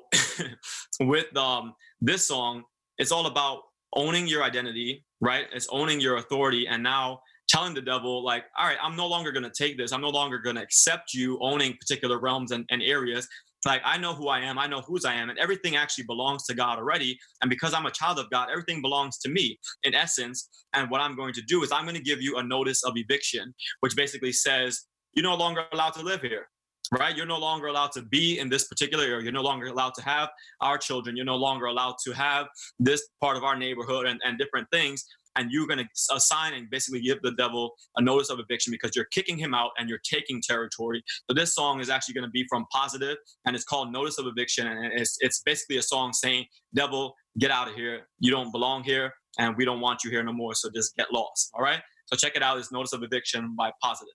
with um this song, it's all about owning your identity, right? It's owning your authority and now telling the devil like all right i'm no longer going to take this i'm no longer going to accept you owning particular realms and, and areas like I know who I am, I know whose I am, and everything actually belongs to God already. And because I'm a child of God, everything belongs to me in essence. And what I'm going to do is I'm going to give you a notice of eviction, which basically says you're no longer allowed to live here. Right? You're no longer allowed to be in this particular area. You're no longer allowed to have our children. You're no longer allowed to have this part of our neighborhood and, and different things and you're going to assign and basically give the devil a notice of eviction because you're kicking him out and you're taking territory. So this song is actually going to be from positive, and it's called Notice of Eviction, and it's it's basically a song saying, "Devil, get out of here. You don't belong here, and we don't want you here no more. So just get lost." All right. So check it out. It's Notice of Eviction by Positive.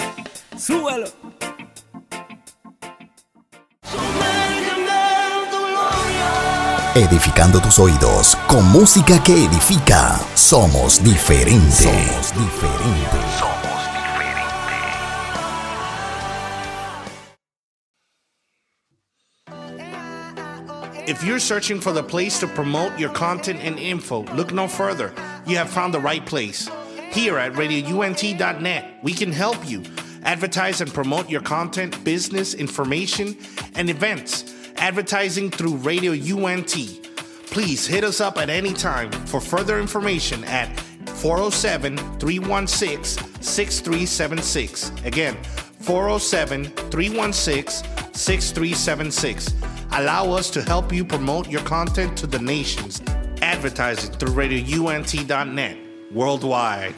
Súbalo. Edificando tus oídos con música que edifica. Somos diferentes. Somos diferentes. If you're searching for the place to promote your content and info, look no further. You have found the right place. Here at radiount.net, we can help you advertise and promote your content, business, information, and events. Advertising through Radio UNT. Please hit us up at any time for further information at 407 316 6376. Again, 407 316 6376. Allow us to help you promote your content to the nations. Advertising through radiount.net worldwide.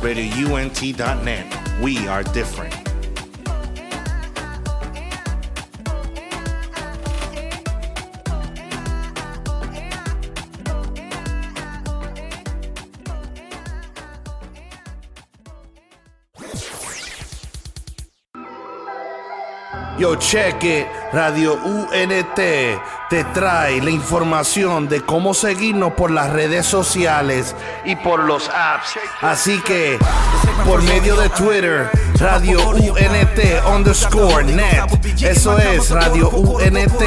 RadioUNT.net. We are different. Yo, cheque, Radio UNT te trae la información de cómo seguirnos por las redes sociales y por los apps. Así que, por medio de Twitter, Radio UNT underscore net. Eso es Radio UNT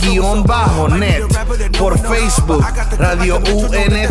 guion bajo net. Por Facebook, Radio UNT.net.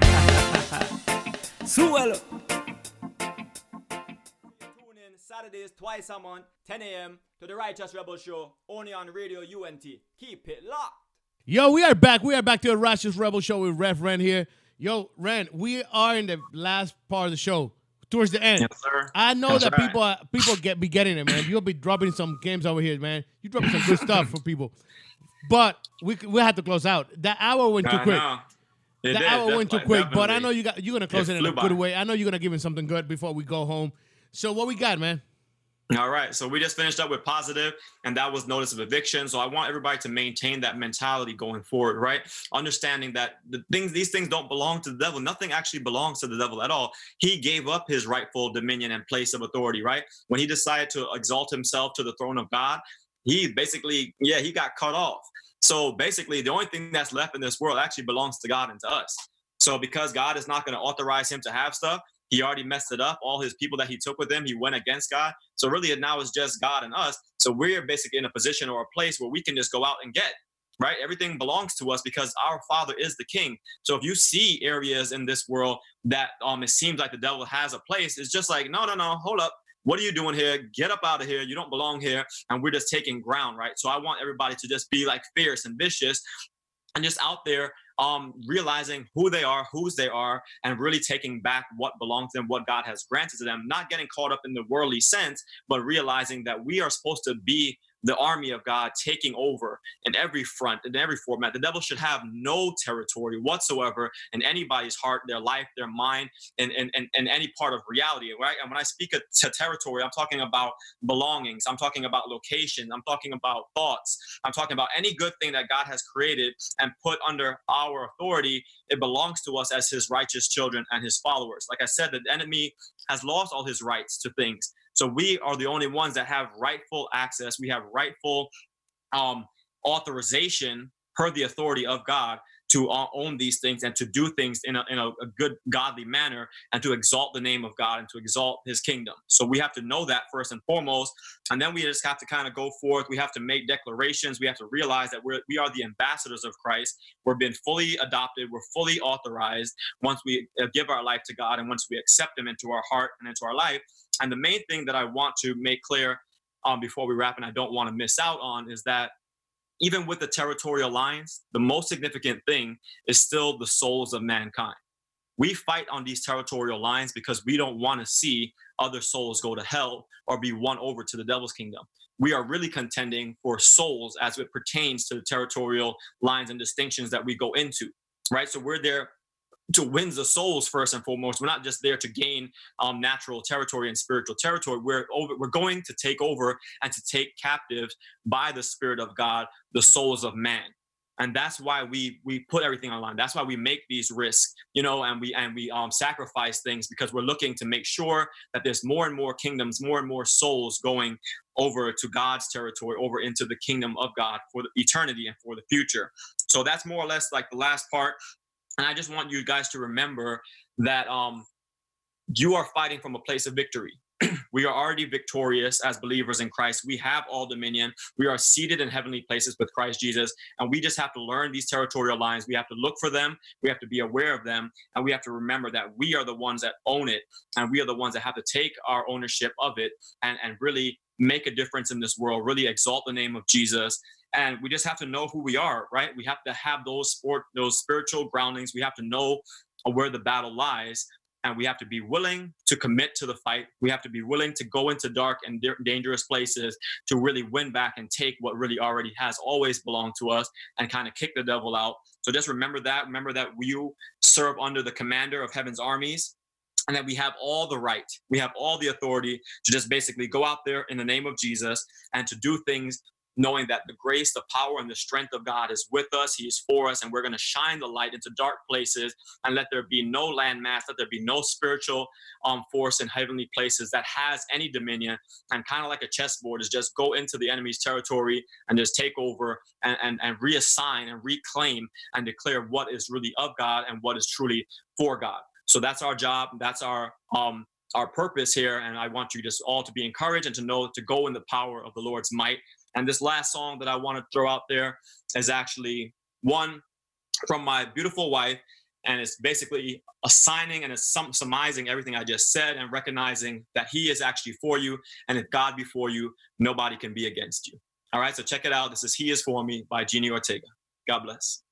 Súbalo. Tune in Saturdays twice a month, 10 a.m. to the Righteous Rebel Show, only on Radio UNT. Keep it locked. Yo, we are back. We are back to the Righteous Rebel Show with Ref Ren here. Yo, Ren, we are in the last part of the show, towards the end. Yes, sir. I know That's that right. people are, people get be getting it, man. You'll be dropping some games over here, man. You dropping some good stuff for people. But we we have to close out. That hour went too I quick. know. It The did, hour went too definitely- quick. But I know you got you're gonna close It it in a flew good by. way. I know you're gonna give him something good before we go home. So what we got, man? All right. So we just finished up with positive, and that was notice of eviction. So I want everybody to maintain that mentality going forward, right? Understanding that the things, these things don't belong to the devil. Nothing actually belongs to the devil at all. He gave up his rightful dominion and place of authority, right? When he decided to exalt himself to the throne of God, he basically, yeah, he got cut off. So basically, the only thing that's left in this world actually belongs to God and to us. So because God is not going to authorize him to have stuff, he already messed it up. All his people that he took with him, he went against God. So really, it now it's just God and us. So we're basically in a position or a place where we can just go out and get, right? Everything belongs to us because our Father is the King. So if you see areas in this world that um it seems like the devil has a place, it's just like, no, no, no, hold up. What are you doing here? Get up out of here. You don't belong here. And we're just taking ground, right? So I want everybody to just be like fierce and vicious and just out there um, realizing who they are, whose they are, and really taking back what belongs to them, what God has granted to them, not getting caught up in the worldly sense, but realizing that we are supposed to be the army of God taking over in every front, in every format. The devil should have no territory whatsoever in anybody's heart, their life, their mind, and, and, and, any part of reality, right? And when I speak of to territory, I'm talking about belongings, I'm talking about location, I'm talking about thoughts, I'm talking about any good thing that God has created and put under our authority. It belongs to us as his righteous children and his followers. Like I said, the enemy has lost all his rights to things. So we are the only ones that have rightful access. We have rightful um, authorization per the authority of God to own these things and to do things in, a, in a good godly manner and to exalt the name of God and to exalt his kingdom. So we have to know that first and foremost. And then we just have to kind of go forth. We have to make declarations. We have to realize that we're, we are the ambassadors of Christ. We're being fully adopted. We're fully authorized once we uh, give our life to God and once we accept him into our heart and into our life. And the main thing that I want to make clear um, before we wrap and I don't want to miss out on is that even with the territorial lines, the most significant thing is still the souls of mankind. We fight on these territorial lines because we don't want to see other souls go to hell or be won over to the devil's kingdom. We are really contending for souls as it pertains to the territorial lines and distinctions that we go into, right? So we're there to win the souls first and foremost. We're not just there to gain um, natural territory and spiritual territory. We're over, we're going to take over and to take captive by the Spirit of God the souls of man. and that's why we we put everything online that's why we make these risks you know and we and we um, sacrifice things because we're looking to make sure that there's more and more kingdoms more and more souls going over to god's territory over into the kingdom of god for eternity and for the future so that's more or less like the last part and i just want you guys to remember that um you are fighting from a place of victory we are already victorious as believers in Christ. We have all dominion. We are seated in heavenly places with Christ Jesus. And we just have to learn these territorial lines. We have to look for them. We have to be aware of them. And we have to remember that we are the ones that own it. And we are the ones that have to take our ownership of it and, and really make a difference in this world, really exalt the name of Jesus. And we just have to know who we are, right? We have to have those sport, those spiritual groundings. We have to know where the battle lies and we have to be willing to commit to the fight. We have to be willing to go into dark and dangerous places to really win back and take what really already has always belonged to us and kind of kick the devil out. So just remember that. Remember that you serve under the commander of heaven's armies and that we have all the right, we have all the authority to just basically go out there in the name of Jesus and to do things knowing that the grace, the power, and the strength of God is with us. He is for us, and we're going to shine the light into dark places and let there be no landmass, let there be no spiritual um, force in heavenly places that has any dominion. And kind of like a chessboard, is just go into the enemy's territory and just take over and, and, and reassign and reclaim and declare what is really of God and what is truly for God. So that's our job. That's our um, our purpose here. And I want you just all to be encouraged and to know to go in the power of the Lord's might and this last song that I want to throw out there is actually one from my beautiful wife. And it's basically assigning and it's sum- surmising everything I just said and recognizing that He is actually for you. And if God be for you, nobody can be against you. All right, so check it out. This is He is For Me by Jeannie Ortega. God bless.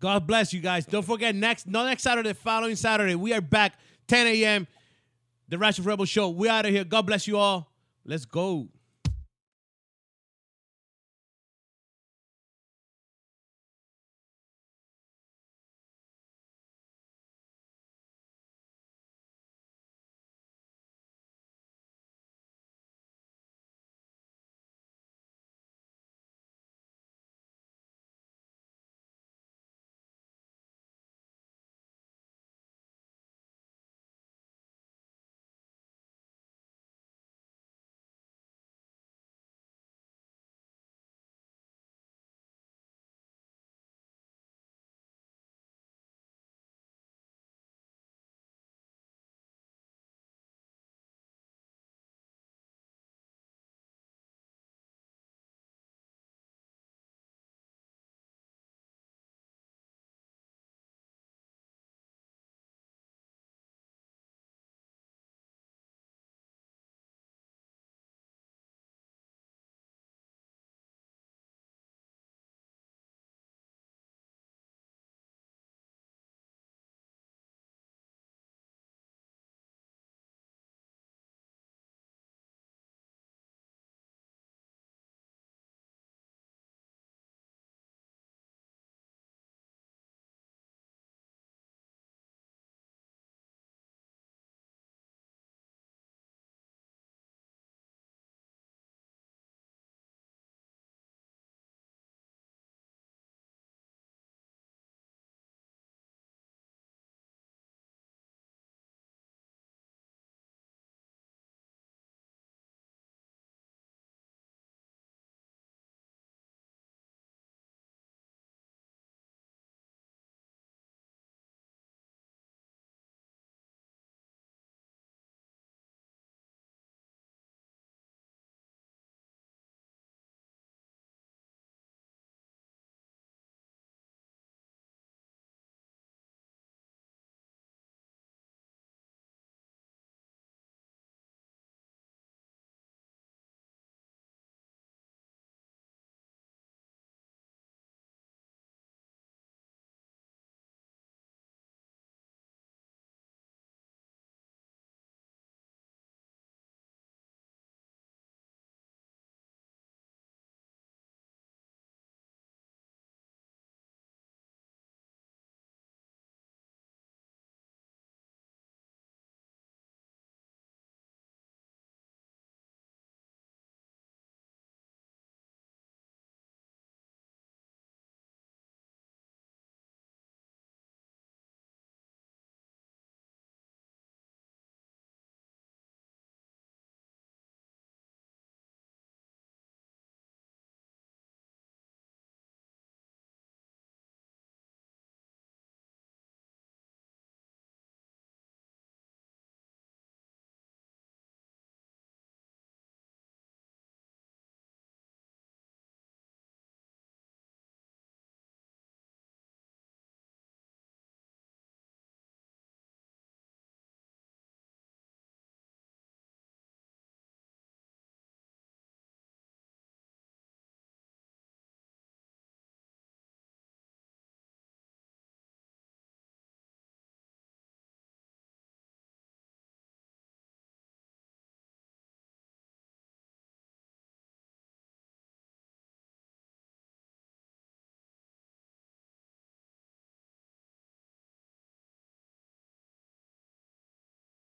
God bless you guys. Don't forget next, no next Saturday, following Saturday, we are back 10 a.m. The Righteous Rebel Show. We out of here. God bless you all. Let's go.